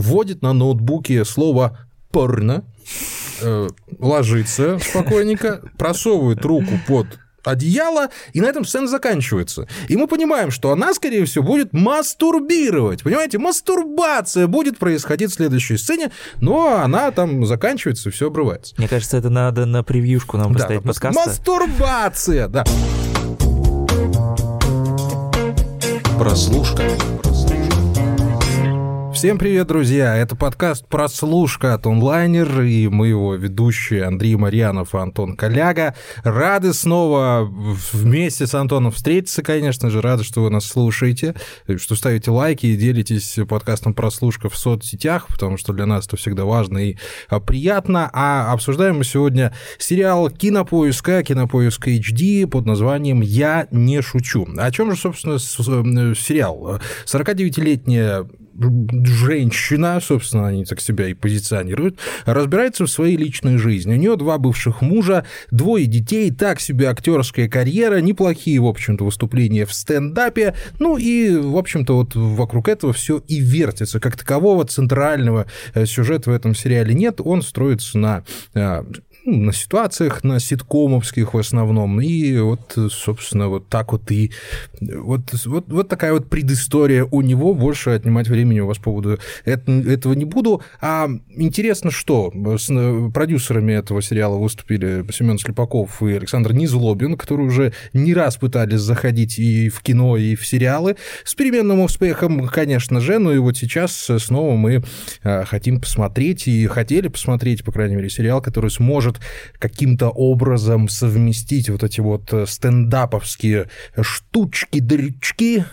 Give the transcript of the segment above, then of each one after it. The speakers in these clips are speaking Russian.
вводит на ноутбуке слово «порно», э, ложится спокойненько, просовывает руку под одеяло, и на этом сцена заканчивается. И мы понимаем, что она, скорее всего, будет мастурбировать. Понимаете, мастурбация будет происходить в следующей сцене, но она там заканчивается, и все обрывается. Мне кажется, это надо на превьюшку нам Да, поставить подкаста. Мастурбация, да. Прослушка. Всем привет, друзья! Это подкаст «Прослушка» от онлайнер, и мы его ведущие Андрей Марьянов и Антон Коляга. Рады снова вместе с Антоном встретиться, конечно же, рады, что вы нас слушаете, что ставите лайки и делитесь подкастом «Прослушка» в соцсетях, потому что для нас это всегда важно и а, приятно. А обсуждаем мы сегодня сериал «Кинопоиска», «Кинопоиск HD» под названием «Я не шучу». О чем же, собственно, с- э, сериал? 49-летняя женщина, собственно, они так себя и позиционируют, разбирается в своей личной жизни. У нее два бывших мужа, двое детей, так себе актерская карьера, неплохие, в общем-то, выступления в стендапе. Ну и, в общем-то, вот вокруг этого все и вертится. Как такового центрального э, сюжета в этом сериале нет. Он строится на э, ну, на ситуациях, на ситкомовских в основном. И вот, собственно, вот так вот и... Вот, вот, вот такая вот предыстория у него. Больше отнимать времени у вас по поводу эт- этого не буду. А интересно, что с э, продюсерами этого сериала выступили Семен Слепаков и Александр Низлобин, которые уже не раз пытались заходить и в кино, и в сериалы. С переменным успехом, конечно же, но и вот сейчас снова мы э, хотим посмотреть и хотели посмотреть, по крайней мере, сериал, который сможет каким-то образом совместить вот эти вот э, стендаповские штучки-дрючки,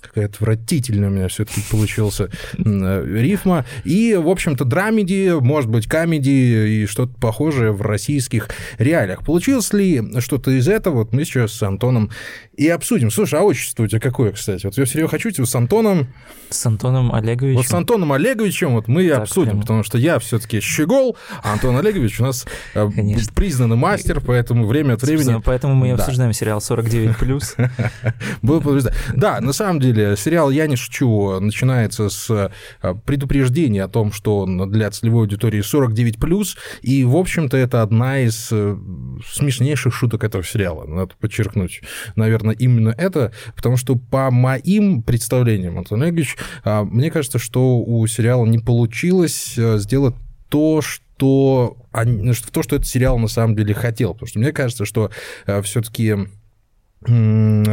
какая отвратительная у меня все-таки получился э, рифма. И, в общем-то, драмеди, может быть, камеди и что-то похожее в российских реалиях. Получилось ли что-то из этого? Вот мы сейчас с Антоном и обсудим. Слушай, а отчество у тебя какое, кстати? Вот я все хочу с Антоном, С Антоном Олеговичем. вот с Антоном Олеговичем вот мы и Так, обсудим, прям. потому что я все-таки щегол, а Антон Олегович у нас э, Конечно. признанный мастер, поэтому время от времени... Собственно, Поэтому мы и Да. обсуждаем сериал 49+. Было побеждать. Да, на самом деле, сериал «Я не шучу» начинается с э, предупреждения о том, что он для целевой аудитории 49+, и, в общем-то, это одна из э, смешнейших шуток этого сериала, надо подчеркнуть. Наверное, именно это, потому что по моим представлениям, Антон Олегович, а, мне кажется, что у сериала не получилось э, сделать то, что они- то, что этот сериал на самом деле хотел. Потому что мне кажется, что все-таки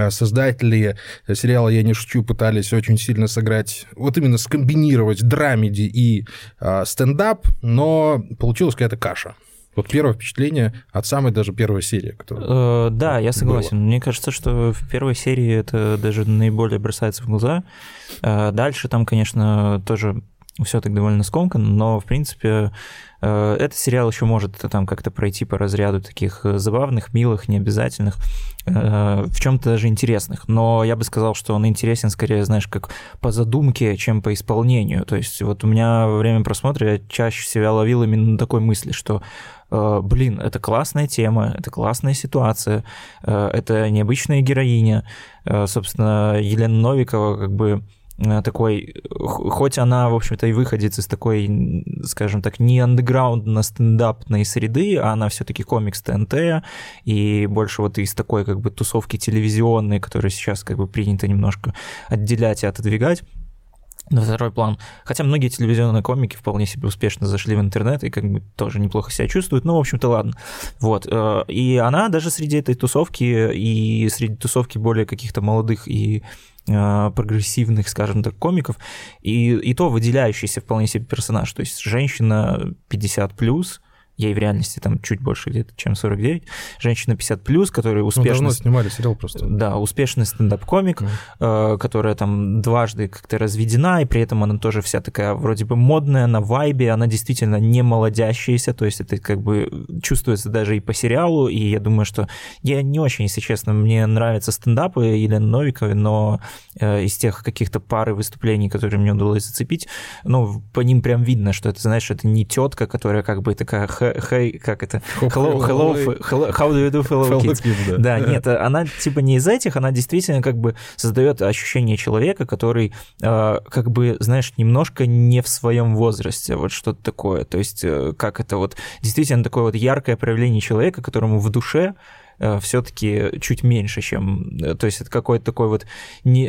создатели сериала «Я не шучу» пытались очень сильно сыграть, вот именно скомбинировать драмеди и а, стендап, но получилась какая-то каша. Вот первое впечатление от самой даже первой серии. Которая... Э, Да, я согласен. Мне кажется, что в первой серии это даже наиболее бросается в глаза. Э, Дальше там, конечно, тоже все так довольно скомкано, но, в принципе, э, этот сериал еще может там как-то пройти по разряду таких забавных, милых, необязательных, э, в чем-то даже интересных. Но я бы сказал, что он интересен скорее, знаешь, как по задумке, чем по исполнению. То есть вот у меня во время просмотра я чаще себя ловил именно на такой мысли, что блин, это классная тема, это классная ситуация, э, это необычная героиня. Э, Собственно, Елена Новикова как бы э, такой, хоть она, в общем-то, и выходит из такой, скажем так, не андеграундно стендапной среды, а она все-таки комикс ТНТ, и больше вот из такой как бы тусовки телевизионной, которая сейчас как бы принято немножко отделять и отодвигать на второй план. Хотя многие телевизионные комики вполне себе успешно зашли в интернет и как бы тоже неплохо себя чувствуют. Ну, в общем-то, ладно. Вот. э, И она даже среди этой тусовки и среди тусовки более каких-то молодых и э, прогрессивных, скажем так, комиков, и, и то выделяющийся вполне себе персонаж. То есть женщина 50 плюс, ей в реальности там чуть больше где-то, чем 49, женщина 50 плюс, которая Ну, успешно... давно снимали сериал просто. Да, успешный стендап-комик, Мгм. э, которая там дважды как-то разведена, и при этом она тоже вся такая вроде бы модная, на вайбе, она действительно не молодящаяся, то есть это как бы чувствуется даже и по сериалу, и я думаю, что я не очень, если честно, мне нравятся стендапы Елены Новиковой, но э, из тех каких-то пары выступлений, которые мне удалось зацепить, ну, по ним прям видно, что это, знаешь, это не тетка, которая как бы такая hey, как это? Hello, hello, hello, how do you do, fellow kids? kids да. да, нет, она типа не из этих, она действительно как бы создает ощущение человека, который э, как бы, знаешь, немножко не в своем возрасте, вот что-то такое. То есть э, как это вот действительно такое вот яркое проявление человека, которому в душе все-таки чуть меньше, чем... Э, то есть это какой-то такой вот... Не,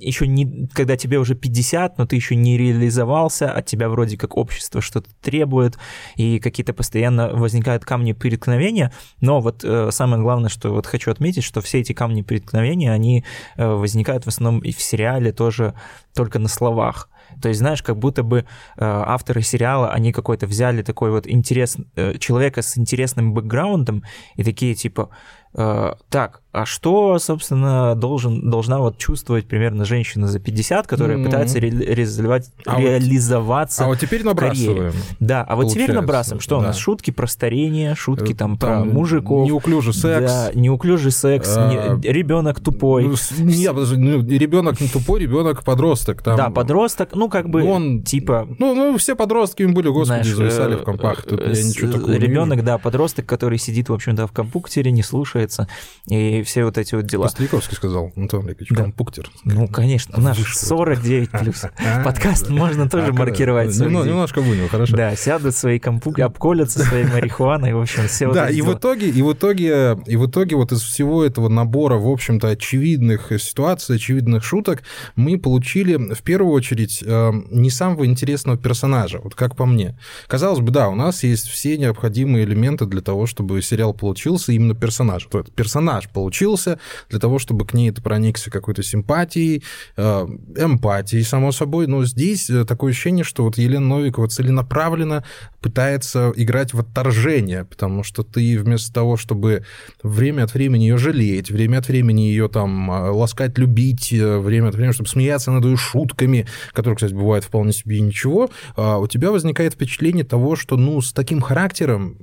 еще не... Когда тебе уже 50, но ты еще не реализовался, от тебя вроде как общество что-то требует, и какие-то постоянно возникают камни преткновения, но вот э, самое главное, что вот хочу отметить, что все эти камни преткновения, они возникают в основном и в сериале тоже только на словах. То есть, знаешь, как будто бы э, авторы сериала, они какой-то взяли такой вот интерес, э, человека с интересным бэкграундом и такие типа, так, а что, собственно, должен, должна вот чувствовать примерно женщина за 50, которая mm-hmm. пытается ре- реализовать, а реализоваться вот, А вот теперь набрасываем. Да, а вот получается. теперь набрасываем. Что да. у нас? Шутки про старение, шутки там, там про мужиков. Неуклюжий секс. Да, неуклюжий секс, а, не, ребенок тупой. Ну, нет, ну, ребенок не тупой, ребенок подросток. Там, да, подросток, ну как бы он, типа... Ну, ну все подростки были, господи, знаешь, зависали в э, компах. Тут я ничего такого Ребенок, да, подросток, который сидит, в общем-то, в компьютере, не слушается, и все вот эти вот дела. Костриковский сказал, Антон Олегович, да. компуктер. Ну, конечно, наш 49 плюс. Подкаст можно тоже маркировать. Немножко вынул, хорошо. Да, сядут свои компьютеры, обколятся своей марихуаной, в общем, все Да, и в итоге, и в итоге, и в итоге вот из всего этого набора, в общем-то, очевидных ситуаций, очевидных шуток, мы получили в первую очередь э, не самого интересного персонажа, вот как по мне. Казалось бы, да, у нас есть все необходимые элементы для того, чтобы сериал получился именно персонаж. Вот персонаж получился, для того, чтобы к ней это проникся какой-то симпатией, э, эмпатией, само собой. Но здесь э, такое ощущение, что вот Елена Новикова целенаправленно пытается играть в отторжение, потому что ты вместо того, чтобы время от времени ее жалеть, время от времени ее там э, ласкать, любить, время от времени, чтобы смеяться над ее шутками, которые, кстати, бывают вполне себе ничего, у тебя возникает впечатление того, что, ну, с таким характером,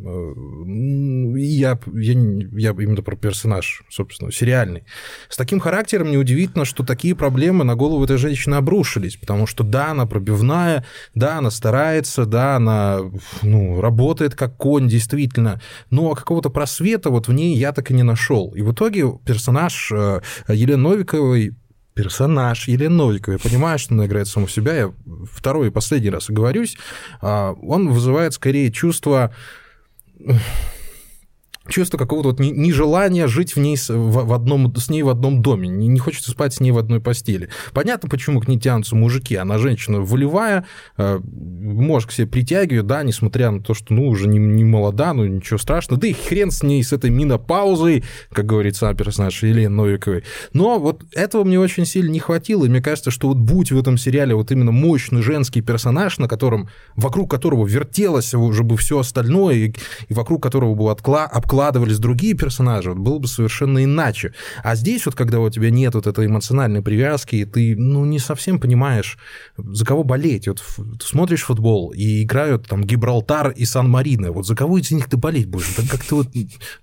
я, я, я именно про персонаж, собственно, сериальный. С таким характером неудивительно, что такие проблемы на голову этой женщины обрушились, потому что да, она пробивная, да, она старается, да, она ну, работает как конь, действительно, но какого-то просвета вот в ней я так и не нашел. И в итоге персонаж э, Елены Новиковой персонаж Елены Новиковой, я понимаю, что она играет саму себя, я второй и последний раз оговорюсь, а, он вызывает скорее чувство чувство какого-то вот нежелания жить в ней в одном, с ней в одном доме, не, не хочется спать с ней в одной постели. Понятно, почему к ней тянутся мужики. Она женщина волевая, э, может к себе притягивает, да, несмотря на то, что, ну, уже не, не молода, ну, ничего страшного. Да и хрен с ней, с этой минопаузой, как говорит сам персонаж Елены Новиковой. Но вот этого мне очень сильно не хватило, и мне кажется, что вот будь в этом сериале вот именно мощный женский персонаж, на котором, вокруг которого вертелось уже бы все остальное, и, и вокруг которого бы откла, обкладывались другие персонажи, вот было бы совершенно иначе. А здесь вот, когда у тебя нет вот этой эмоциональной привязки, и ты, ну, не совсем понимаешь, за кого болеть. Вот ты смотришь футбол, и играют там Гибралтар и Сан-Марино. Вот за кого из них ты болеть будешь? Так как ты вот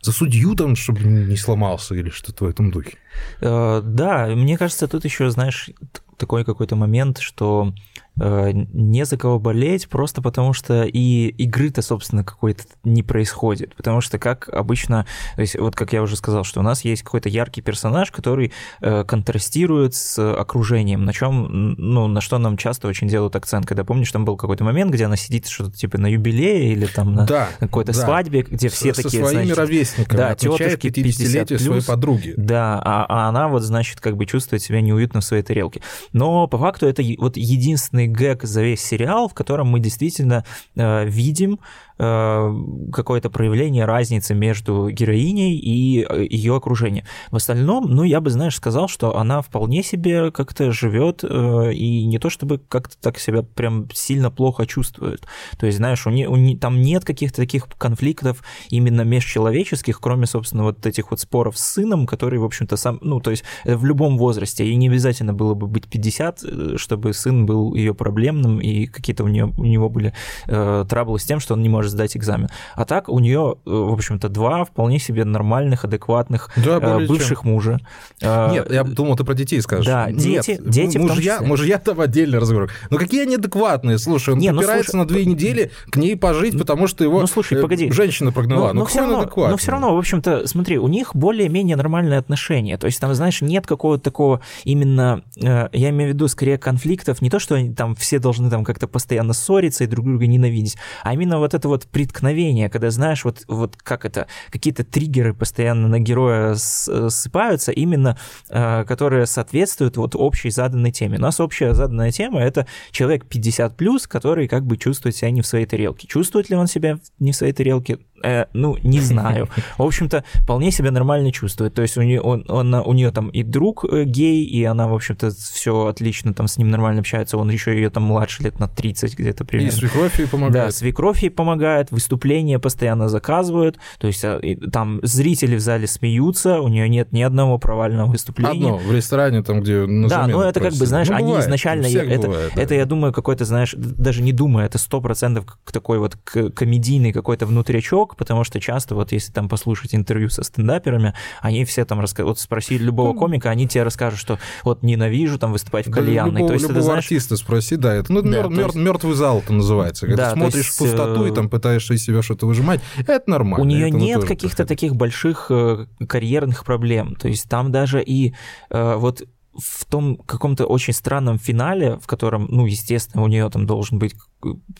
за судью там, чтобы не сломался или что-то в этом духе. Э, да, мне кажется, тут еще, знаешь, такой какой-то момент, что Э, не за кого болеть, просто потому что и игры-то, собственно, какой-то не происходит. Потому что, как обычно, то есть, вот как я уже сказал, что у нас есть какой-то яркий персонаж, который э, контрастирует с окружением, на чем, ну, на что нам часто очень делают акцент. Когда помнишь, там был какой-то момент, где она сидит что-то типа на юбилее или там на да, какой-то да. свадьбе, где все со такие, своими значит, ровесниками, да, тетушки 50 своей подруги. Да, а, а она вот, значит, как бы чувствует себя неуютно в своей тарелке. Но по факту это вот единственный гэг за весь сериал, в котором мы действительно э, видим Э, какое-то проявление разницы между героиней и э, ее окружением. В остальном, ну, я бы, знаешь, сказал, что она вполне себе как-то живет э, и не то чтобы как-то так себя прям сильно плохо чувствует. То есть, знаешь, у не, у не, там нет каких-то таких конфликтов именно межчеловеческих, кроме, собственно, вот этих вот споров с сыном, который, в общем-то, сам, ну, то есть в любом возрасте, и не обязательно было бы быть 50, чтобы сын был ее ее проблемным, и какие-то у, нее, у него были э, траблы с тем, что он не может сдать экзамен. А так у нее, э, в общем-то, два вполне себе нормальных, адекватных да, э, бывших чем. мужа. Э, Нет, я думал, ты про детей скажешь. Да, дети, Нет, дети мужья, мужья там отдельный разговор. Но какие они адекватные? Слушай, он не, ну, слушай, на две недели к ней пожить, потому что его ну, слушай, погоди. женщина прогнала. Но, но, но все равно, но все равно, в общем-то, смотри, у них более-менее нормальные отношения. То есть там, знаешь, нет какого-то такого именно, э, я имею в виду скорее конфликтов, не то, что они там все должны там как-то постоянно ссориться и друг друга ненавидеть, а именно вот это вот преткновение, когда, знаешь, вот, вот как это, какие-то триггеры постоянно на героя ссыпаются, именно э, которые соответствуют вот общей заданной теме. У нас общая заданная тема — это человек 50+, который как бы чувствует себя не в своей тарелке. Чувствует ли он себя не в своей тарелке? Э, ну, не знаю. В общем-то, вполне себя нормально чувствует. То есть у нее, он, он, у нее там и друг э, гей, и она, в общем-то, все отлично там с ним нормально общается. Он еще ее там младше лет на 30 где-то примерно. И свекровь ей помогает. Да, свекровь ей помогает, выступления постоянно заказывают. То есть а, там зрители в зале смеются, у нее нет ни одного провального выступления. Одно, в ресторане там, где на Да, ну это как бы, знаешь, ну, они бывает, изначально... Это, бывает, да. это, я думаю, какой-то, знаешь, даже не думаю, это сто процентов такой вот комедийный какой-то внутрячок, потому что часто вот если там послушать интервью со стендаперами, они все там рассказывают, вот спроси любого ну, комика, они тебе расскажут, что вот ненавижу там выступать в кальянной. Любого, то есть, любого это, знаешь... артиста спроси, да, это ну, да, мер, есть... мертвый зал это называется. Когда да, ты смотришь есть... в пустоту и э, там пытаешься из себя что-то выжимать, это нормально. У нее нет каких-то таких больших э, карьерных проблем. То есть там даже и э, вот в том каком-то очень странном финале, в котором, ну, естественно, у нее там должен быть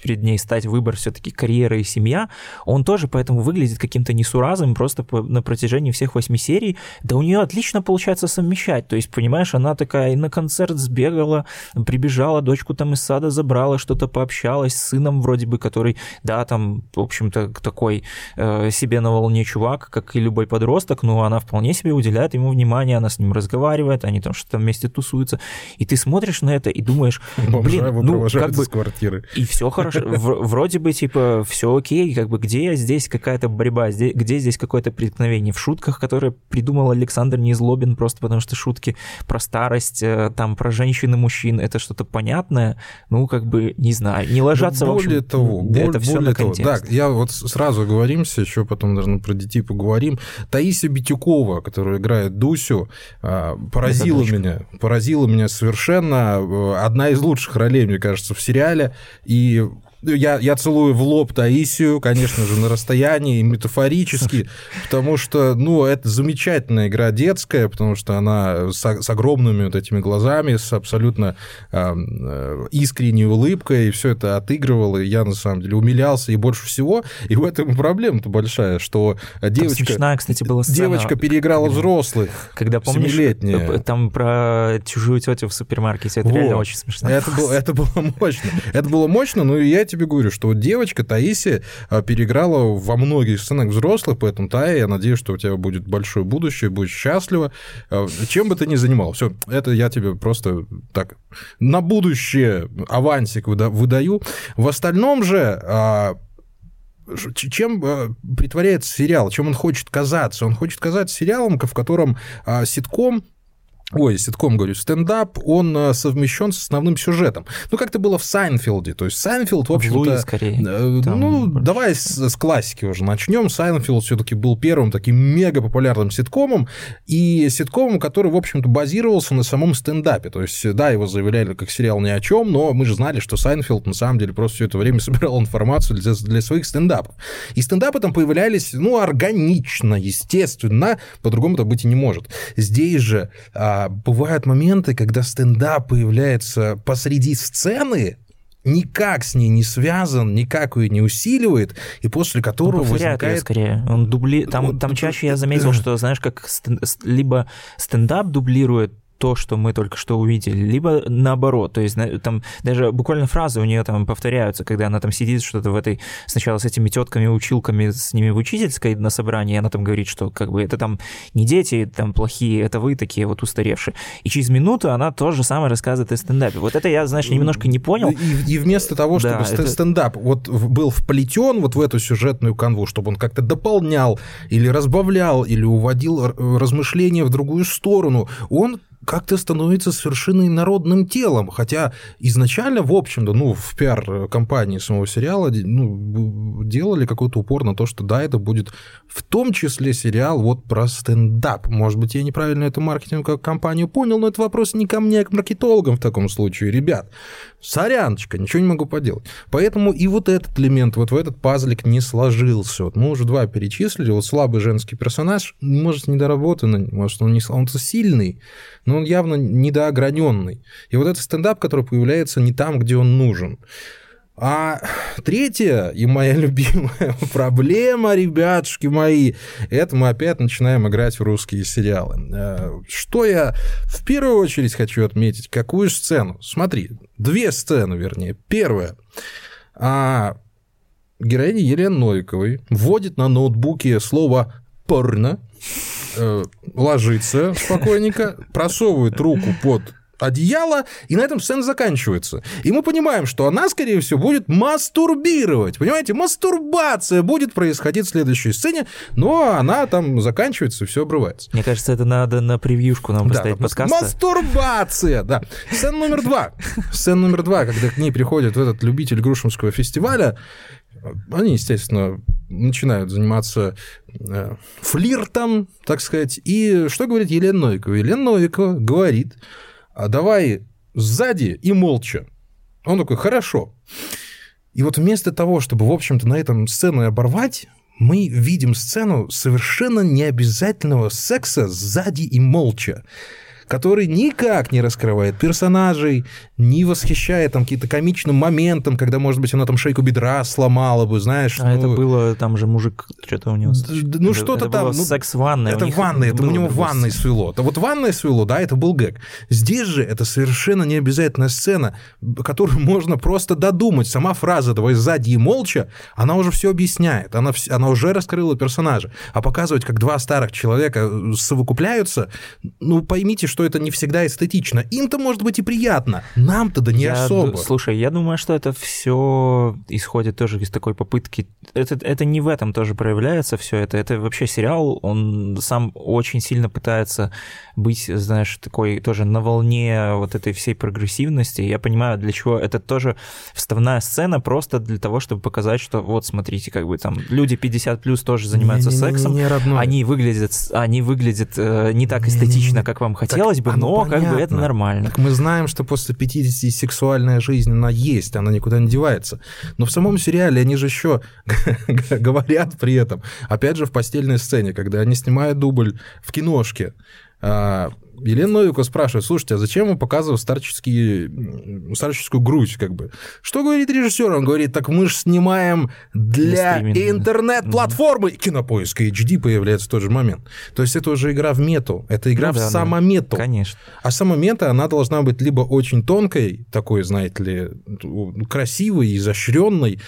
перед ней стать выбор все-таки карьера и семья, он тоже поэтому выглядит каким-то несуразом просто по, на протяжении всех восьми серий. Да у нее отлично получается совмещать. То есть, понимаешь, она такая и на концерт сбегала, прибежала, дочку там из сада забрала, что-то пообщалась с сыном вроде бы, который, да, там, в общем-то, такой э, себе на волне чувак, как и любой подросток, но она вполне себе уделяет ему внимание, она с ним разговаривает, они там что-то вместе тусуются. И ты смотришь на это и думаешь, блин, ну, как бы... квартиры. И все хорошо. Вроде бы, типа, все окей, как бы где здесь какая-то борьба, где здесь какое-то преткновение в шутках, которые придумал Александр Незлобин, просто потому что шутки про старость, э, там, про женщин и мужчин, это что-то понятное, ну, как бы, не знаю, не ложатся, более в общем, того, это все на того, Да, я вот сразу говоримся, еще потом, наверное, про детей поговорим. Таисия Битюкова, которая играет Дусю, а, поразила меня, поразила меня совершенно. Э, одна из лучших ролей, мне кажется, в сериале. И и я, я целую в лоб Таисию, конечно же, на расстоянии, метафорически, потому что, ну, это замечательная игра детская, потому что она с, с огромными вот этими глазами, с абсолютно э, искренней улыбкой, и все это отыгрывала, и я, на самом деле, умилялся, и больше всего, и в этом проблема-то большая, что девочка... Там смешная, кстати, была сцена. Девочка переиграла когда, взрослых, Когда, помнишь, там про чужую тетю в супермаркете, это вот. реально очень смешно. Это было, это было мощно. Это было мощно, но я тебе говорю, что вот девочка Таисия а, переиграла во многих сценах взрослых, поэтому, Тая, я надеюсь, что у тебя будет большое будущее, будешь счастлива, а, чем бы ты ни занимал. Все, это я тебе просто так на будущее авансик выдаю. В остальном же а, чем притворяется сериал, чем он хочет казаться? Он хочет казаться сериалом, в котором ситком Ой, ситком, говорю, стендап, он э, совмещен с основным сюжетом. Ну, как это было в Сайнфилде. То есть Сайнфилд, в общем-то... Луи, скорее. Э, Там ну, больше. давай с, с классики уже начнем. Сайнфилд все-таки был первым таким мега популярным ситкомом, и ситкомом, который, в общем-то, базировался на самом стендапе. То есть, да, его заявляли как сериал ни о чем, но мы же знали, что Сайнфилд на самом деле просто все это время собирал информацию для, для своих стендапов. И стендапы там появлялись, ну, органично, естественно, по-другому это быть и не может. Здесь же а, а бывают моменты, когда стендап появляется посреди сцены, никак с ней не связан, никак ее не усиливает, и после которого Он возникает... Ее скорее. Он дубли... там, там чаще я заметил, что, знаешь, как стен... либо стендап дублирует то, что мы только что увидели, либо наоборот, то есть там даже буквально фразы у нее там повторяются, когда она там сидит что-то в этой, сначала с этими тетками, училками, с ними в учительской на собрании, она там говорит, что как бы это там не дети там плохие, это вы такие вот устаревшие. И через минуту она то же самое рассказывает о стендапе. Вот это я, знаешь, немножко не понял. И, и вместо того, чтобы да, это... стендап вот был вплетен вот в эту сюжетную канву, чтобы он как-то дополнял или разбавлял, или уводил размышления в другую сторону, он как-то становится совершенно народным телом, хотя изначально, в общем-то, ну, в пиар-компании самого сериала ну, делали какой-то упор на то, что да, это будет в том числе сериал вот про стендап. Может быть, я неправильно эту маркетинговую компанию понял, но это вопрос не ко мне, а к маркетологам в таком случае. Ребят, соряночка, ничего не могу поделать. Поэтому и вот этот элемент, вот в этот пазлик не сложился. Вот мы уже два перечислили, вот слабый женский персонаж, может, недоработанный, может, он, не, он сильный, но он явно недоограненный. И вот этот стендап, который появляется не там, где он нужен. А третья и моя любимая проблема, ребятушки мои, это мы опять начинаем играть в русские сериалы. Э, что я в первую очередь хочу отметить? Какую сцену? Смотри, две сцены, вернее. Первая. А героиня Елены Новиковой вводит на ноутбуке слово «порно», э, ложится спокойненько, просовывает руку под одеяло, и на этом сцена заканчивается. И мы понимаем, что она, скорее всего, будет мастурбировать. Понимаете, мастурбация будет происходить в следующей сцене, но она там заканчивается, и все обрывается. Мне кажется, это надо на превьюшку нам поставить да, подкаста. Мастурбация, да. Сцена номер два. Сцена номер два, когда к ней приходит этот любитель Грушинского фестиваля, они, естественно, начинают заниматься э, флиртом, так сказать. И что говорит Елена Новикова? Елена Новикова говорит, а давай сзади и молча. Он такой, хорошо. И вот вместо того, чтобы, в общем-то, на этом сцену оборвать, мы видим сцену совершенно необязательного секса сзади и молча который никак не раскрывает персонажей, не восхищает там какие-то комичным моментом, когда, может быть, она там шейку бедра сломала бы, знаешь. А ну... это было, там же мужик, что-то у него... Ну, что-то там... Ну, секс ванной. Это в ванной, это у него ванной свело. А вот ванной свело, да, это был гэг. Здесь же это совершенно необязательная сцена, которую можно просто додумать. Сама фраза «давай сзади и молча», она уже все объясняет, она, она уже раскрыла персонажа. А показывать, как два старых человека совокупляются, ну, поймите, что что это не всегда эстетично. Им-то может быть и приятно, нам-то да не я, особо. Слушай, я думаю, что это все исходит тоже из такой попытки. Это, это не в этом тоже проявляется все это. Это вообще сериал, он сам очень сильно пытается быть, знаешь, такой тоже на волне вот этой всей прогрессивности. Я понимаю, для чего это тоже вставная сцена просто для того, чтобы показать, что вот смотрите, как бы там люди 50 плюс тоже занимаются не, не, сексом, не, не, не они выглядят, они выглядят э, не так эстетично, не, не, как вам хотелось хотелось бы, но понятно. как бы это нормально. Так мы знаем, что после 50 сексуальная жизнь, она есть, она никуда не девается. Но в самом сериале они же еще говорят при этом, опять же, в постельной сцене, когда они снимают дубль в киношке, а, Елена Новикова спрашивает, слушайте, а зачем он показывал старческие, старческую грудь, как бы? Что говорит режиссер? Он говорит, так мы же снимаем для, интернет-платформы. Mm-hmm. Кинопоиск HD появляется в тот же момент. То есть это уже игра в мету, это игра ну, в да, самомету. Да. Конечно. А самомета, она должна быть либо очень тонкой, такой, знаете ли, красивой, изощренной,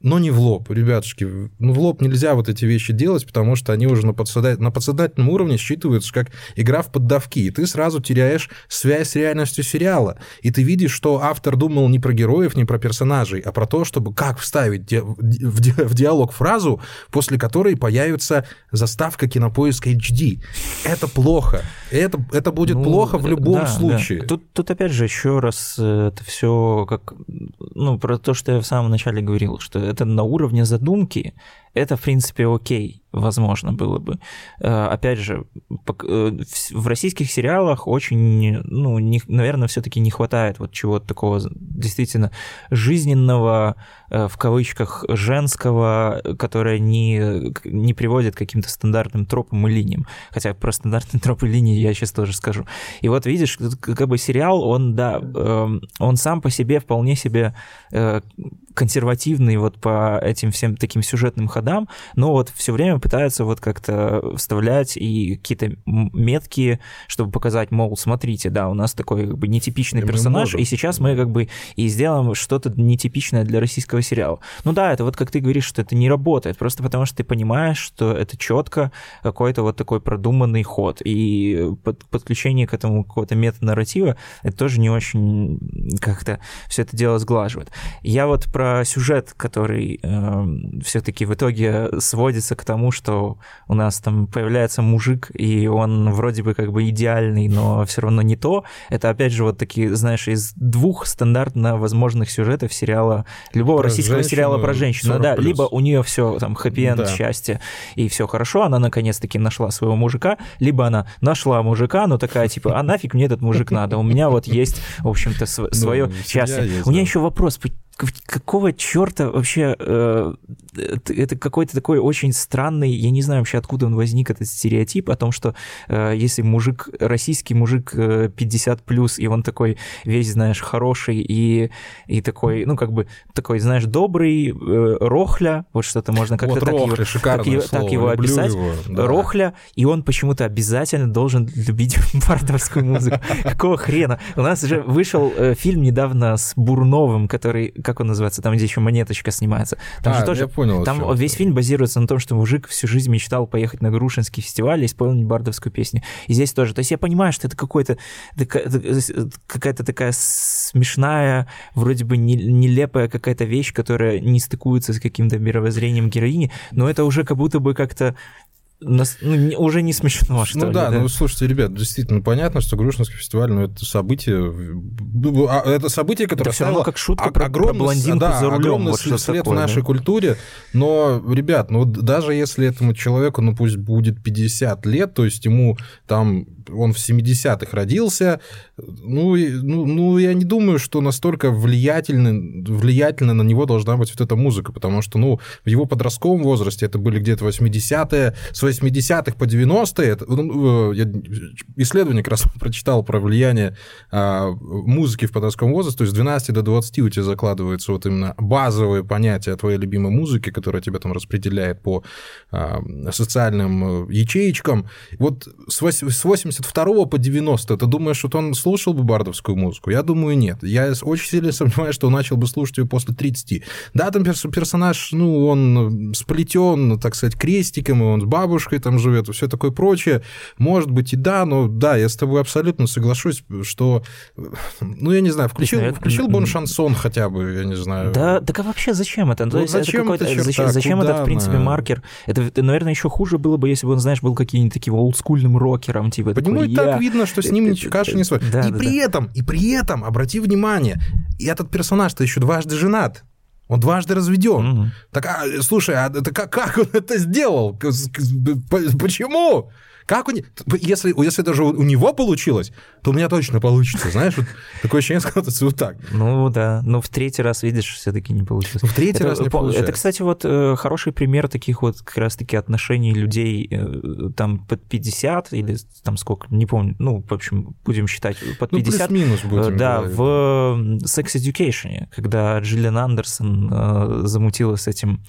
но не в лоб, ребятушки. Ну, в лоб нельзя вот эти вещи делать, потому что они уже на, подсознатель... на подсознательном уровне считываются как игра в поддавки, и ты сразу теряешь связь с реальностью сериала. И ты видишь, что автор думал не про героев, не про персонажей, а про то, чтобы как вставить ди... в, ди... в диалог фразу, после которой появится заставка кинопоиска HD. Это плохо. Это, это будет ну, плохо в любом да, случае. Да. Тут, тут опять же еще раз э, это все как ну про то, что я в самом начале говорил, что это на уровне задумки, это, в принципе, окей, возможно было бы. Э, опять же, э, в российских сериалах очень, ну, не, наверное, все-таки не хватает вот чего-то такого действительно жизненного, э, в кавычках, женского, которое не, не приводит к каким-то стандартным тропам и линиям. Хотя про стандартные тропы и линии я сейчас тоже скажу. И вот видишь, как бы сериал, он, да, эм, он сам по себе вполне себе консервативный вот по этим всем таким сюжетным ходам, но вот все время пытаются вот как-то вставлять и какие-то метки, чтобы показать, мол, смотрите, да, у нас такой как бы нетипичный и персонаж, и сейчас мы как бы и сделаем что-то нетипичное для российского сериала. Ну да, это вот как ты говоришь, что это не работает, просто потому что ты понимаешь, что это четко какой-то вот такой продуманный ход, и под, подключение к этому какого-то метанарратива, это тоже не очень как-то все это дело сглаживает. Я вот про сюжет, который э, все-таки в итоге итоге сводится к тому, что у нас там появляется мужик, и он вроде бы как бы идеальный, но все равно не то. Это опять же вот такие, знаешь, из двух стандартно возможных сюжетов сериала, любого про российского женщину, сериала про женщину. Да, либо у нее все там хэппи-энд, да. счастье, и все хорошо, она наконец-таки нашла своего мужика, либо она нашла мужика, но такая типа, а нафиг мне этот мужик надо, у меня вот есть, в общем-то, свое ну, счастье. У меня еще вопрос, какого черта вообще э, это какой-то такой очень странный, я не знаю вообще откуда он возник этот стереотип о том, что э, если мужик российский мужик э, 50 плюс и он такой весь знаешь хороший и и такой ну как бы такой знаешь добрый э, рохля вот что-то можно как-то вот так, рохля, его, так, его, так его описать. его, да. рохля и он почему-то обязательно должен любить бардовскую музыку. Какого хрена? У нас уже вышел э, фильм недавно с Бурновым который как он называется, там, где еще монеточка снимается. Там а, же тоже, я понял. Там весь фильм базируется на том, что мужик всю жизнь мечтал поехать на Грушинский фестиваль и исполнить бардовскую песню. И здесь тоже. То есть я понимаю, что это какой-то какая-то такая смешная, вроде бы нелепая какая-то вещь, которая не стыкуется с каким-то мировоззрением героини, но это уже как будто бы как-то нас, ну, уже не смешно, что Ну ли, да, да, ну слушайте, ребят, действительно понятно, что Грушинский фестиваль, ну это событие, а, это событие, которое это все равно как шутка про, огромный, про блондинку да, за рулем, огромный вот след, след такое, в нашей да? культуре, но, ребят, ну даже если этому человеку, ну пусть будет 50 лет, то есть ему там он в 70-х родился. Ну, ну, ну, я не думаю, что настолько влиятельно, влиятельно на него должна быть вот эта музыка, потому что, ну, в его подростковом возрасте это были где-то 80-е, с 80-х по 90-е, это, ну, я исследование как раз прочитал про влияние а, музыки в подростковом возрасте, то есть с 12 до 20 у тебя закладываются вот именно базовые понятия твоей любимой музыки, которая тебя там распределяет по а, социальным э, ячеечкам. Вот с 80 82 по 90 ты думаешь, что он слушал бы бардовскую музыку? Я думаю, нет. Я очень сильно сомневаюсь, что он начал бы слушать ее после 30. Да, там персонаж, ну, он сплетен, так сказать, крестиком, и он с бабушкой там живет, и все такое прочее. Может быть и да, но да, я с тобой абсолютно соглашусь, что, ну, я не знаю, включил, есть, включил бы он шансон хотя бы, я не знаю. Да, так а вообще зачем это? Ну, зачем это, это зачем, зачем это, в принципе, она... маркер? Это, наверное, еще хуже было бы, если бы он, знаешь, был каким-нибудь таким олдскульным рокером, типа, нему и так видно, что с ним каша не свой. Да, и да, при да. этом, и при этом, обрати внимание, и этот персонаж-то еще дважды женат. Он дважды разведен. Угу. Так, а, слушай, а это как, как он это сделал? Почему? Как у него... Если, если даже у него получилось, то у меня точно получится, знаешь? Вот такое ощущение складывается вот так. Ну да, но в третий раз, видишь, все таки не получилось. В третий это, раз не получилось. Это, кстати, вот э, хороший пример таких вот как раз-таки отношений людей э, там под 50 или там сколько, не помню, ну, в общем, будем считать под 50. Ну, плюс-минус будем Да, говорить. в Sex Education, когда Джиллиан Андерсон э, замутила с этим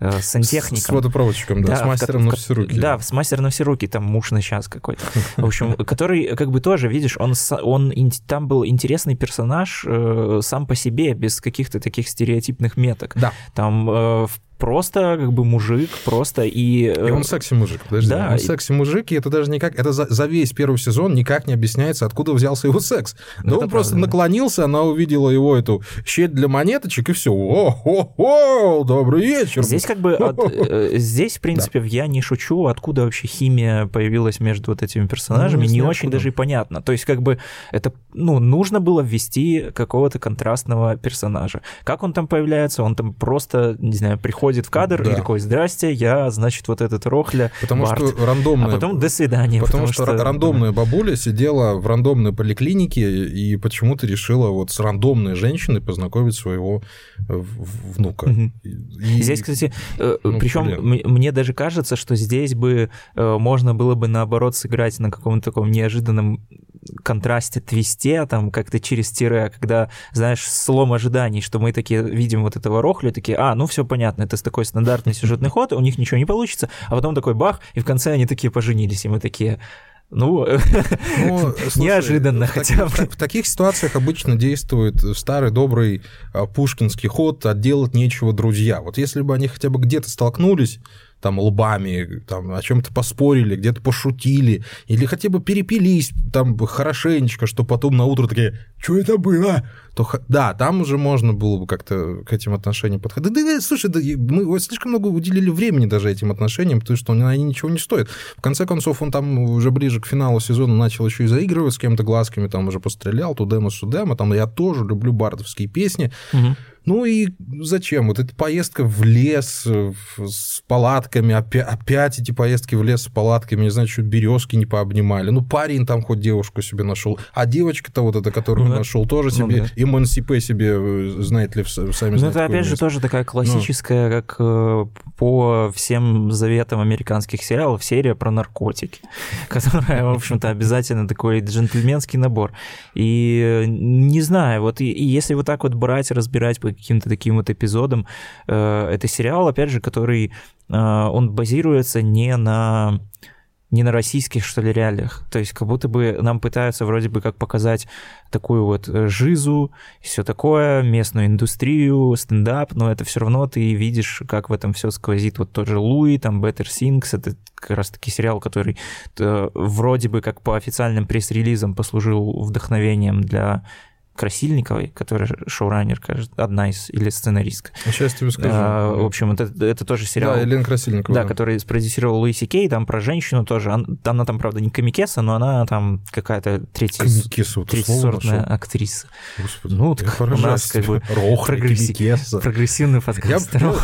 э, сантехником. С, с водопроводчиком, да, да с мастером в, на все руки. Да, с мастером на все руки, там муж на час какой-то. В общем, который как бы тоже, видишь, он, он там был интересный персонаж э, сам по себе, без каких-то таких стереотипных меток. Да. Там э, просто как бы мужик, просто и... И он секси-мужик, подожди. Да. Он секси-мужик, и это даже никак... Это за, за весь первый сезон никак не объясняется, откуда взялся его секс. Ну, да он просто правда, наклонился, она увидела его эту щель для монеточек, и все. О-хо-хо, добрый вечер. Здесь как бы... От, э, здесь, в принципе, да. я не шучу, откуда вообще химия появилась между вот этими персонажами, ну, не очень даже и понятно. То есть как бы это, ну, нужно было ввести какого-то контрастного персонажа. Как он там появляется? Он там просто, не знаю, приходит входит в кадр да. и такой, здрасте, я, значит, вот этот Рохля, Потому Барт. что рандомная... А потом до свидания. Потому, потому что, что рандомная бабуля сидела в рандомной поликлинике и почему-то решила вот с рандомной женщиной познакомить своего э, внука. Угу. И... Здесь, кстати, э, ну, причем мне даже кажется, что здесь бы э, можно было бы наоборот сыграть на каком-то таком неожиданном контрасте, твисте, там как-то через тире, когда, знаешь, слом ожиданий, что мы такие видим вот этого Рохля, такие, а, ну все понятно, это такой стандартный сюжетный ход, у них ничего не получится, а потом такой бах, и в конце они такие поженились, и мы такие, ну, ну слушай, неожиданно хотя бы. В, в таких ситуациях обычно действует старый добрый а, пушкинский ход «отделать нечего, друзья». Вот если бы они хотя бы где-то столкнулись, там лбами, там о чем-то поспорили, где-то пошутили, или хотя бы перепились там хорошенечко, что потом на утро такие, что это было? То, да, там уже можно было бы как-то к этим отношениям подходить. Да, да, слушай, да, мы слишком много уделили времени даже этим отношениям, потому что они ничего не стоят. В конце концов, он там уже ближе к финалу сезона начал еще и заигрывать с кем-то глазками, там уже пострелял, тудема, судема, там я тоже люблю бардовские песни. Угу. Ну и зачем? Вот эта поездка в лес с палатками, опять, опять эти поездки в лес с палатками, не знаю, чуть березки не пообнимали. Ну, парень там хоть девушку себе нашел, а девочка-то вот эта, которую ну, нашел, тоже ну, себе, да. эмансипе себе, э, знаете ли, сами Ну, это опять же тоже такая классическая, ну. как э, по всем заветам американских сериалов, серия про наркотики, которая, в общем-то, обязательно такой джентльменский набор. И э, не знаю, вот и, и если вот так вот брать, разбирать по каким-то таким вот эпизодам, э, это сериал, опять же, который, э, он базируется не на не на российских, что ли, реалиях. То есть как будто бы нам пытаются вроде бы как показать такую вот э, жизу все такое, местную индустрию, стендап, но это все равно ты видишь, как в этом все сквозит. Вот тот же Луи, там Better Things, это как раз-таки сериал, который вроде бы как по официальным пресс-релизам послужил вдохновением для Красильниковой, которая шоураннер, кажется, одна из, или сценаристка. Сейчас тебе скажу. А, в общем, это, это тоже сериал. Да, Елена Красильникова. Да, да. который спродюсировал Луиси Кей, там про женщину тоже. Она, она там, правда, не комикеса, но она там какая-то третья, Комикесу, третьесортная нашел. актриса. Господи, ну, так у нас как бы Рох, прогресси... прогрессивный подкаст. Я...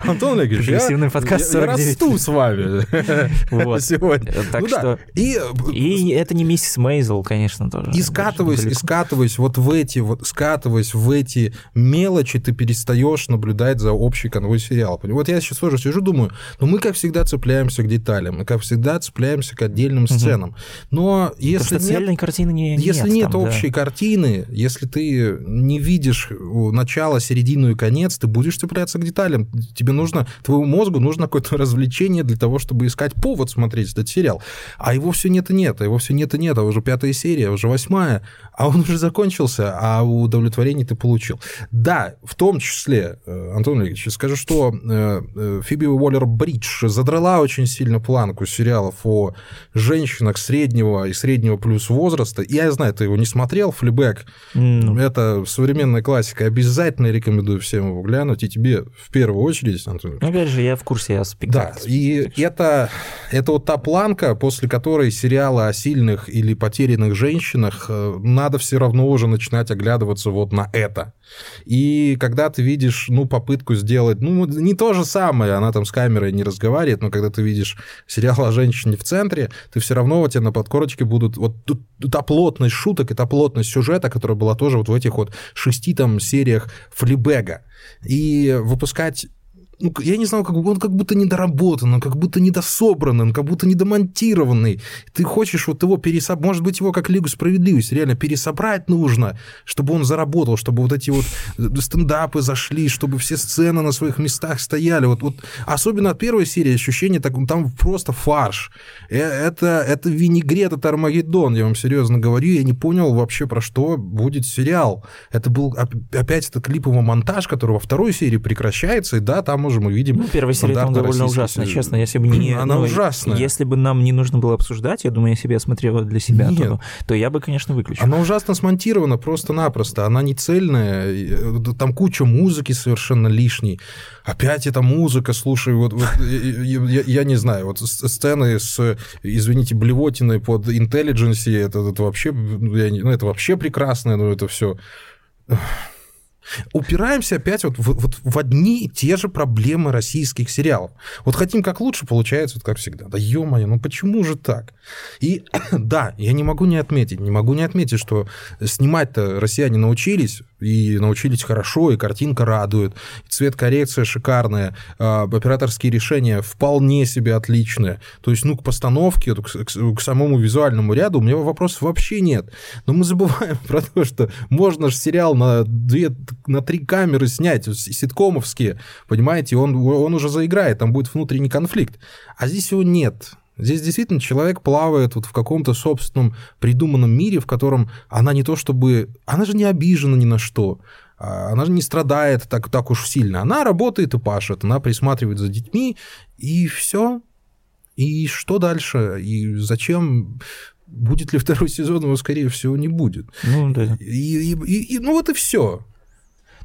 Антон Олегович, прогрессивный подкаст 49. я расту с вами сегодня. Так ну что... И это не миссис Мейзел, конечно, тоже. И скатываясь, и скатываясь вот в эти, вот скатываясь в эти мелочи, ты перестаешь наблюдать за общий конвой сериала. Вот я сейчас тоже сижу, думаю, ну мы, как всегда, цепляемся к деталям, мы, как всегда, цепляемся к отдельным сценам. Но если Потому нет... картины не, если нет, нет там, общей да. картины, если ты не видишь начало, середину и конец, ты будешь цепляться к деталям. Тебе нужно, твоему мозгу нужно какое-то развлечение для того, чтобы искать повод смотреть этот сериал. А его все нет и нет, а его все нет и нет, а уже пятая серия, уже восьмая, а он уже закончился закончился, а удовлетворение ты получил. Да, в том числе, э, Антон Ильич, скажу, что э, э, Фиби Уоллер-Бридж задрала очень сильно планку сериалов о женщинах среднего и среднего плюс возраста. Я знаю, ты его не смотрел, Флибэк. Mm. Это современная классика. Обязательно рекомендую всем его глянуть. И тебе в первую очередь, Антон Ильич. Опять же, я в курсе о спектакле. Да, и это, это вот та планка, после которой сериалы о сильных или потерянных женщинах надо все равно уже начинать оглядываться вот на это. И когда ты видишь, ну, попытку сделать, ну, не то же самое, она там с камерой не разговаривает, но когда ты видишь сериал о женщине в центре, ты все равно у тебя на подкорочке будут вот та плотность шуток и та плотность сюжета, которая была тоже вот в этих вот шести там сериях Флибега. И выпускать ну, я не знаю, как, он как будто недоработан, он как будто недособранный, он как будто недомонтированный. Ты хочешь вот его пересобрать, может быть, его как Лигу Справедливости реально пересобрать нужно, чтобы он заработал, чтобы вот эти вот стендапы зашли, чтобы все сцены на своих местах стояли. Вот, вот особенно от первой серии ощущение, так, там просто фарш. Э, это, это винегрет, это Армагеддон, я вам серьезно говорю. Я не понял вообще, про что будет сериал. Это был опять этот клиповый монтаж, который во второй серии прекращается, и да, там уже мы видим... Ну, первая серия там довольно ужасная, честно. Если бы не... Она ну, ужасная. Если бы нам не нужно было обсуждать, я думаю, я себе смотрела для себя, то, то я бы, конечно, выключил. Она ужасно смонтирована просто-напросто. Она не цельная. Э, там куча музыки совершенно лишней. Опять эта музыка, слушай, вот, вот я, я, я не знаю, вот сцены с, извините, блевотиной под Intelligence, это, это вообще, ну, я не, ну, это вообще прекрасно, но это все упираемся опять вот в, вот в одни и те же проблемы российских сериалов. Вот хотим как лучше, получается вот как всегда. Да ё-моё, ну почему же так? И да, я не могу не отметить, не могу не отметить, что снимать-то россияне научились, и научились хорошо, и картинка радует, и цвет коррекция шикарная, а, операторские решения вполне себе отличные. То есть, ну, к постановке, к, к, к самому визуальному ряду у меня вопросов вообще нет. Но мы забываем про то, что можно же сериал на, две, на три камеры снять, ситкомовские, понимаете, он, он уже заиграет, там будет внутренний конфликт. А здесь его нет. Здесь действительно человек плавает вот в каком-то собственном придуманном мире, в котором она не то чтобы... Она же не обижена ни на что. а, она же не страдает так, так уж сильно. Она работает и пашет, она присматривает за детьми, и все. И что дальше? И зачем Будет ли второй сезон, его, скорее всего, не будет. Ну, да. И, и, и, и ну вот и все.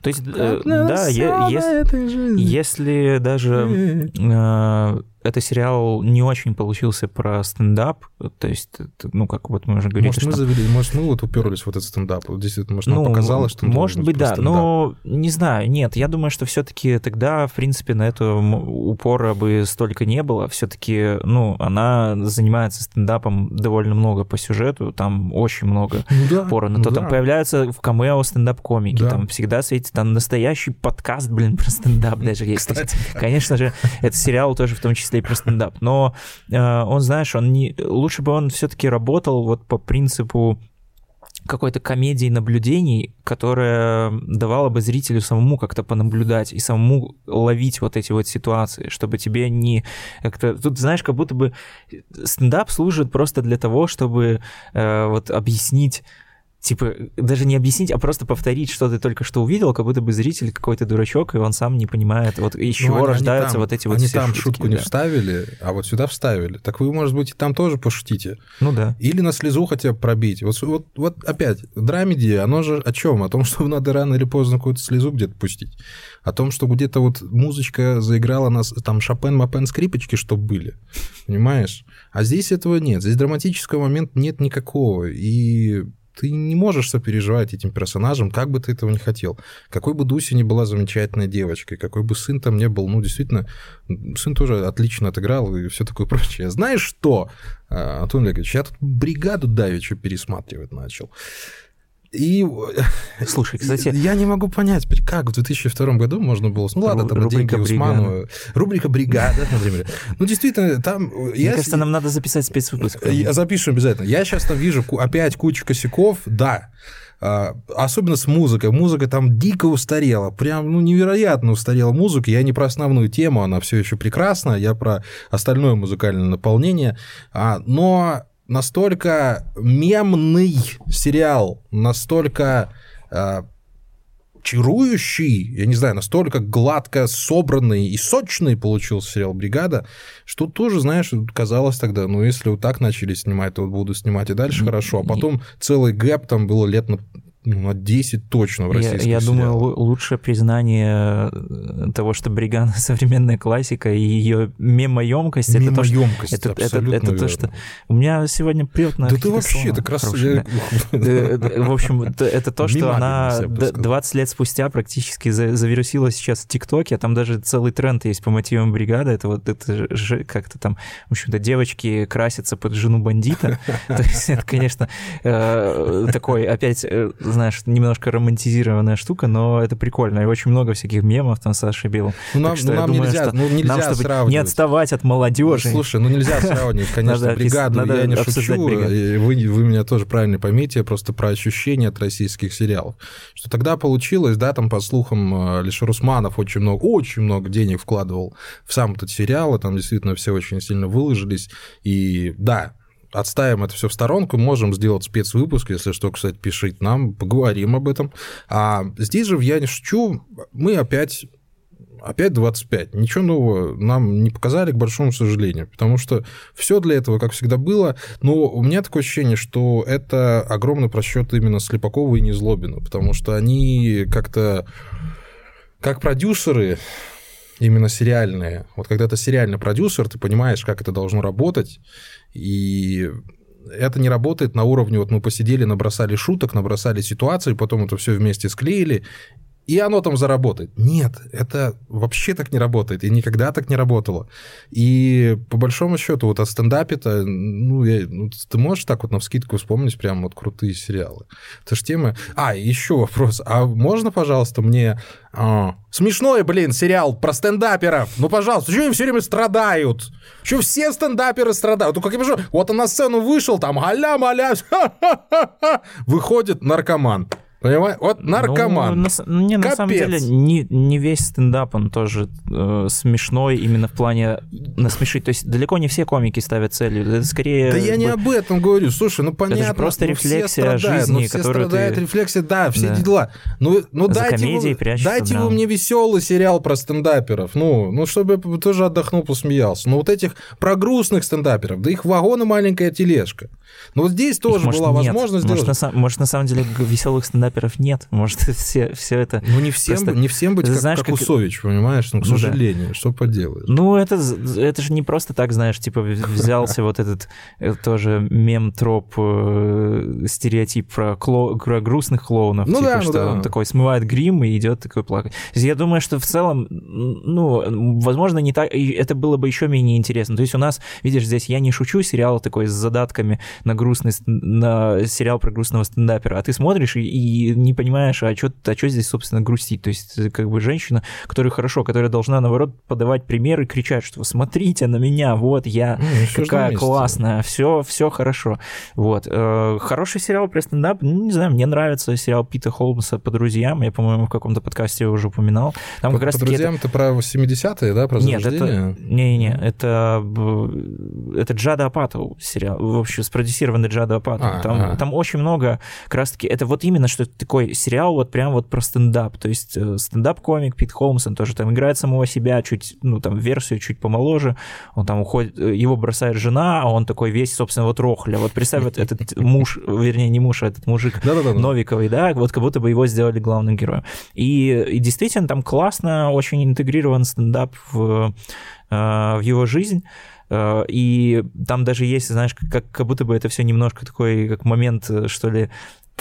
То есть, э, да, е- если, если даже э, это сериал не очень получился про стендап, то есть, ну, как вот мы уже говорили, может, мы завели, может, мы вот уперлись в этот стендап, вот действительно, может, ну, показалось, что... Может быть, да, стендап. но не знаю, нет, я думаю, что все таки тогда, в принципе, на это упора бы столько не было, все таки ну, она занимается стендапом довольно много по сюжету, там очень много ну, да, упора на ну, то, да. там появляются в камео стендап-комики, да. там всегда светит, там настоящий подкаст, блин, про стендап даже есть. Кстати, Конечно же, это сериал тоже в том числе и про стендап, но э, он, знаешь, он не... лучше бы он все-таки работал вот по принципу какой-то комедии наблюдений, которая давала бы зрителю самому как-то понаблюдать и самому ловить вот эти вот ситуации, чтобы тебе не как-то... Тут, знаешь, как будто бы стендап служит просто для того, чтобы э, вот объяснить типа, даже не объяснить, а просто повторить, что ты только что увидел, как будто бы зритель какой-то дурачок, и он сам не понимает, вот из чего ну, рождаются там, вот эти вот Они там шутки, шутку да. не вставили, а вот сюда вставили. Так вы, может быть, и там тоже пошутите. Ну да. Или на слезу хотя бы пробить. Вот, вот, вот опять, драмеди, оно же о чем? О том, что надо рано или поздно какую-то слезу где-то пустить. О том, что где-то вот музычка заиграла нас, там Шопен, Мопен, скрипочки, чтобы были. Понимаешь? А здесь этого нет. Здесь драматического момента нет никакого. И ты не можешь сопереживать этим персонажам, как бы ты этого не хотел. Какой бы Дуся ни была замечательной девочкой, какой бы сын там не был, ну, действительно, сын тоже отлично отыграл и все такое прочее. Знаешь что, а, Антон Олегович, я тут бригаду давеча пересматривать начал. И... Слушай, кстати... Я не могу понять, как в 2002 году можно было... Ну ладно, там деньги Усманова. Рубрика «Бригада», например. Ну, действительно, там... Мне я... кажется, нам надо записать спецвыпуск. Я запишу обязательно. Я сейчас там вижу опять кучу косяков, да. А, особенно с музыкой. Музыка там дико устарела. Прям, ну, невероятно устарела музыка. Я не про основную тему, она все еще прекрасна. Я про остальное музыкальное наполнение. А, но настолько мемный сериал, настолько э, чарующий, я не знаю, настолько гладко собранный и сочный получился сериал «Бригада», что тоже, знаешь, казалось тогда, ну, если вот так начали снимать, то вот буду снимать и дальше хорошо. А потом целый гэп там было лет на ну, на 10 точно в российских Я, я думаю, лучшее признание э, того, что Бригана современная классика и ее мемоемкость, это то, что, это, это, это то, что у меня сегодня прет на Да ты вообще, это красиво. В общем, это то, что она 20 лет спустя практически завирусила сейчас в ТикТоке, а там даже целый тренд есть по мотивам бригады, это вот это же как-то там, в общем-то, девочки красятся под жену бандита, то есть это, конечно, э, такой опять э, знаешь, немножко романтизированная штука, но это прикольно. И очень много всяких мемов там с Сашей Белым. Ну, нам, ну, нам думаю, нельзя, что ну, нельзя нам, чтобы сравнивать. не отставать от молодежи. Ну, слушай, ну нельзя сравнивать, конечно, надо бригаду. Надо я не шучу. Вы, вы меня тоже правильно поймите, просто про ощущения от российских сериалов. Что тогда получилось, да, там, по слухам, э, Лишер Усманов очень много, очень много денег вкладывал в сам этот сериал, и там действительно все очень сильно выложились. И да, отставим это все в сторонку, можем сделать спецвыпуск, если что, кстати, пишите нам, поговорим об этом. А здесь же в «Я не шучу» мы опять опять 25. Ничего нового нам не показали, к большому сожалению, потому что все для этого, как всегда, было. Но у меня такое ощущение, что это огромный просчет именно Слепакова и Незлобина, потому что они как-то как продюсеры именно сериальные. Вот когда ты сериальный продюсер, ты понимаешь, как это должно работать, и это не работает на уровне, вот мы посидели, набросали шуток, набросали ситуации, потом это все вместе склеили, и оно там заработает. Нет, это вообще так не работает, и никогда так не работало. И по большому счету, вот о стендапе-то, ну, я, ну, ты можешь так вот на вскидку вспомнить прям вот крутые сериалы. Это же тема... А, еще вопрос. А можно, пожалуйста, мне... А, смешной, блин, сериал про стендаперов. Ну, пожалуйста, что они все время страдают? Что все стендаперы страдают? Ну, как я вижу, вот он на сцену вышел, там, аля-маля, выходит наркоман Понимаешь? Вот наркоман. Ну, на, не, на самом деле, не, не весь стендап, он тоже э, смешной именно в плане насмешить. То есть далеко не все комики ставят целью. Это скорее... Да я не об этом говорю. Слушай, ну понятно. Это же просто ну, рефлексия жизни, ну, все которую страдают, ты... рефлексия, да, все да. дела. Ну, ну За дайте, вы, дайте да. вы мне веселый сериал про стендаперов. Ну, ну, чтобы я тоже отдохнул, посмеялся. Но вот этих про грустных стендаперов, да их вагон и маленькая тележка. Ну вот здесь тоже может, была нет. возможность может, сделать. На, может, на самом деле веселых стендаперов нет. Может, все, все это... Ну, не всем, просто... не всем быть как, знаешь, как как... Усович, понимаешь? Ну, к Ну, да. сожалению, что поделаешь. Ну, это, это же не просто так, знаешь, типа взялся вот этот э, тоже мем-троп, э, стереотип про, кло... про грустных клоунов. Ну типа, да, ну что да. он такой смывает грим и идет такой плакать. Я думаю, что в целом, ну, возможно, не так, это было бы еще менее интересно. То есть у нас, видишь, здесь я не шучу, сериал такой с задатками на грустный, ст- на сериал про грустного стендапера, а ты смотришь и, и не понимаешь, а что а чё здесь, собственно, грустить? То есть э, как бы женщина, которая хорошо, которая должна, наоборот, подавать примеры и кричать, что смотрите на меня, вот я Ну, какая классная, все, все хорошо. Вот. Э, Хороший сериал про стендап, ну, не знаю, мне нравится сериал Пита Холмса по друзьям, я, по-моему, в каком-то подкасте уже упоминал. Там По, как раз по друзьям ты про 70-е, да, про нет, это... Не-не-не, это... Это Джада Апатоу сериал, в общем, спродюсированный Джада Апатоу. А, там, а. там очень много, как раз-таки, это вот именно что такой сериал вот прям вот про стендап, то есть э, стендап-комик Пит Холмс, он тоже там играет самого себя, чуть, ну, там, версию чуть помоложе, он там уходит, э, его бросает жена, а он такой весь, собственно, вот рохля. Вот представь, вот этот муж, вернее, не муж, а этот мужик Да-да-да. Новиковой, да, вот как будто бы его сделали главным героем. И, и действительно, там классно, очень интегрирован стендап в, э, в его жизнь. И там даже есть, знаешь, как, как будто бы это все немножко такой, как момент, что ли,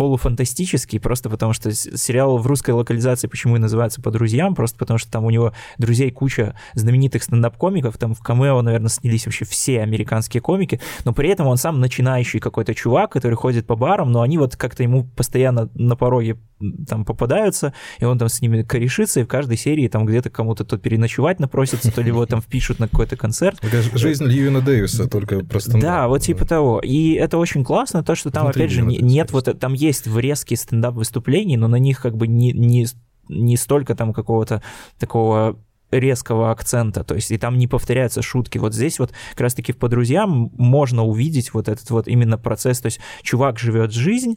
полуфантастический, просто потому что сериал в русской локализации почему и называется «По друзьям», просто потому что там у него друзей куча знаменитых стендап-комиков, там в камео, наверное, снялись вообще все американские комики, но при этом он сам начинающий какой-то чувак, который ходит по барам, но они вот как-то ему постоянно на пороге там попадаются, и он там с ними корешится, и в каждой серии там где-то кому-то то переночевать напросится, то ли его там впишут на какой-то концерт. Жизнь Льюина Дэвиса, только про стендап. Да, вот типа того. И это очень классно, то, что там, опять же, нет вот, там есть врезки стендап-выступлений, но на них как бы не, не, не столько там какого-то такого резкого акцента, то есть и там не повторяются шутки. Вот здесь вот как раз-таки по друзьям можно увидеть вот этот вот именно процесс, то есть чувак живет жизнь,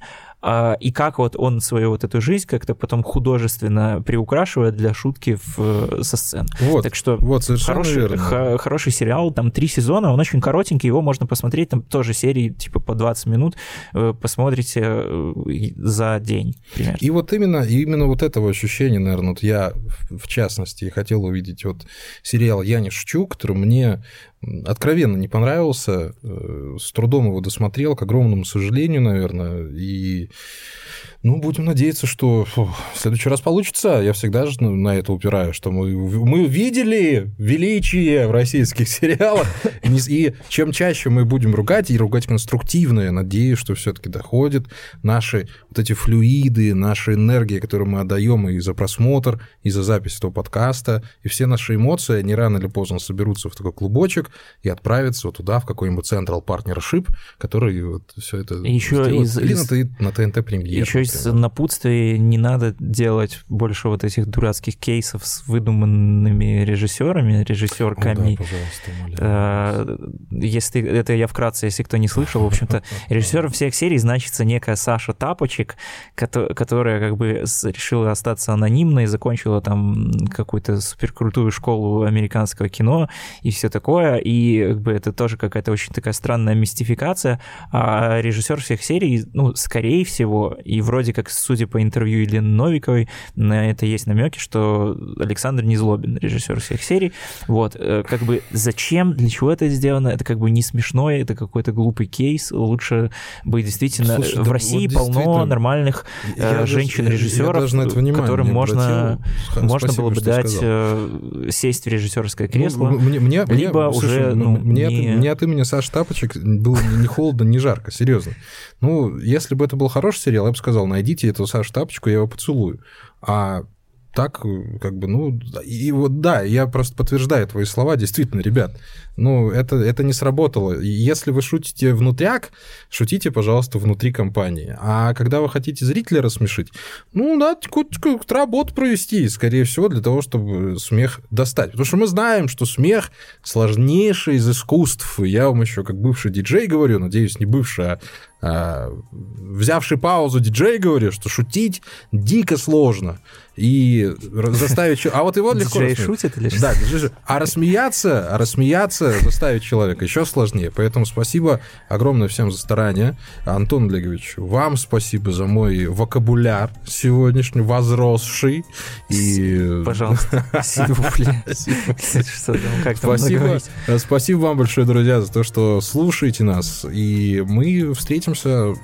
и как вот он свою вот эту жизнь как-то потом художественно приукрашивает для шутки в, со сцен. Вот, Так что вот, Хороший, верно. х- хороший сериал, там три сезона, он очень коротенький, его можно посмотреть, там тоже серии типа по 20 минут, э, посмотрите э, за день примерно. И вот именно, именно вот этого ощущения, наверное, вот я в- частности хотел увидеть вот сериал «Я не шучу», который мне откровенно не понравился, э, с трудом его досмотрел, к огромному сожалению, наверное, и ну, будем надеяться, что фу, в следующий раз получится. Я всегда же на это упираю, что мы, мы видели величие в российских сериалах. И чем чаще мы будем ругать, и ругать конструктивно, я надеюсь, что все-таки доходят наши вот эти флюиды, наша энергия, которую мы отдаем и за просмотр, и за запись этого подкаста, и все наши эмоции, они рано или поздно соберутся в такой клубочек и отправятся вот туда, в какой-нибудь Central Partnership, который вот все это Ещё сделает. из- Или из- на ТНТ премьер. Еще из например. напутствий не надо делать больше вот этих дурацких кейсов с выдуманными режиссерами, О, режиссерками. да, пожалуйста, умоляю. Э, Если это я вкратце, если кто не слышал, в общем-то, режиссером всех серий значится некая Саша Тапочек, кото- которая как бы решила остаться анонимной, закончила там какую-то суперкрутую школу американского кино и все такое, и как бы это тоже какая-то очень такая странная мистификация, а режиссер всех серий, ну, скорее всего, и вроде как, судя по интервью Елены Новиковой, на это есть намеки, что Александр Незлобин, режиссер всех серий, вот, э, как бы зачем, для чего это сделано, это как бы не смешно, это какой-то глупый кейс, лучше бы действительно... Слушай, в да России вот полно нормальных э, женщин-режиссеров, которым не можно, обратил. Можно спасибо, было бы дать сказал. э, сесть в режиссерское Ну, кресло. мне, мне, мне- либо слушай, уже, ну, ну, мне, не- от, мне от имени Саши Тапочек было ни холодно, ни жарко, серьезно. Ну, если бы это был хороший сериал, я бы сказал, найдите эту Сашу Тапочку, я его поцелую. А так, как бы, ну, и вот да, я просто подтверждаю твои слова, действительно, ребят, ну, это, это не сработало. Если вы шутите внутряк, шутите, пожалуйста, внутри компании. А когда вы хотите зрителя рассмешить, ну, надо какую-то работу провести, скорее всего, для того, чтобы смех достать. Потому что мы знаем, что смех сложнейший из искусств. Я вам еще как бывший диджей говорю, надеюсь, не бывший, а а, взявший паузу диджей говорит, что шутить дико сложно. И заставить... А вот его легко... Диджей шутит или что? Да, диджей А рассмеяться, а рассмеяться, заставить человека еще сложнее. Поэтому спасибо огромное всем за старание. Антон Олегович, вам спасибо за мой вокабуляр сегодняшний, возросший. И... Пожалуйста, спасибо. Спасибо. Вам большое, друзья, за то, что слушаете нас. И мы встретимся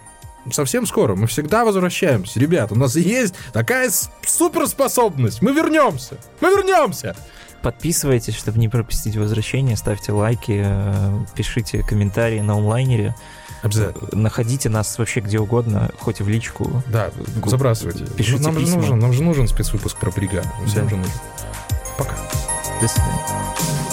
совсем скоро. Мы всегда возвращаемся. Ребят, у нас есть такая суперспособность. Мы вернемся. Мы вернемся. Подписывайтесь, чтобы не пропустить возвращение. Ставьте лайки, э, пишите комментарии на онлайнере. Обязательно. Находите нас вообще где угодно, хоть и в личку. Да, забрасывайте. Пишите нам письма. же нужен, нам же нужен спецвыпуск про бригаду. Всем Да. же нужен. Пока. До свидания.